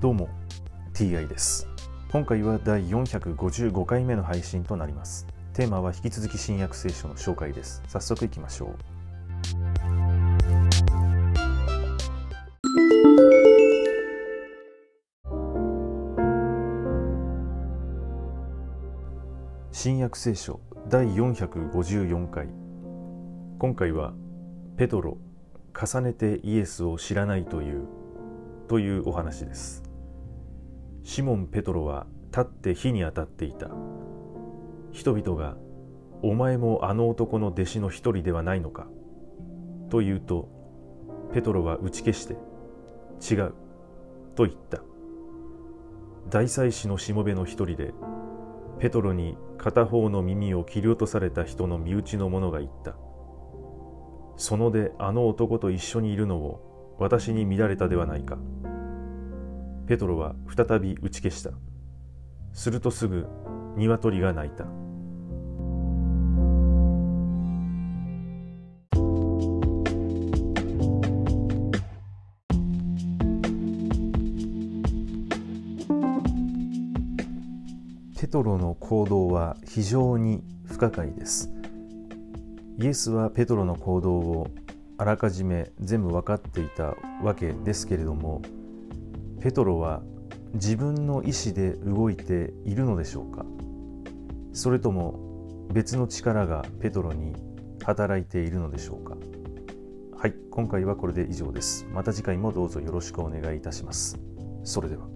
どうも TI です。今回は第455回目の配信となります。テーマは引き続き新約聖書の紹介です。早速いきましょう。新約聖書第454回。今回はペトロ重ねてイエスを知らないというというお話です。シモン・ペトロは立って火に当たっていた。人々が「お前もあの男の弟子の一人ではないのか?」と言うとペトロは打ち消して「違う」と言った。大祭司のしもべの一人でペトロに片方の耳を切り落とされた人の身内の者が言った。そのであの男と一緒にいるのを私に見られたではないか。ペトロは再び打ち消した。するとすぐ鶏が鳴いた。ペトロの行動は非常に不可解です。イエスはペトロの行動をあらかじめ全部分かっていたわけですけれどもペトロは自分の意思で動いているのでしょうか？それとも別の力がペトロに働いているのでしょうか？はい今回はこれで以上です。また次回もどうぞよろしくお願いいたします。それでは。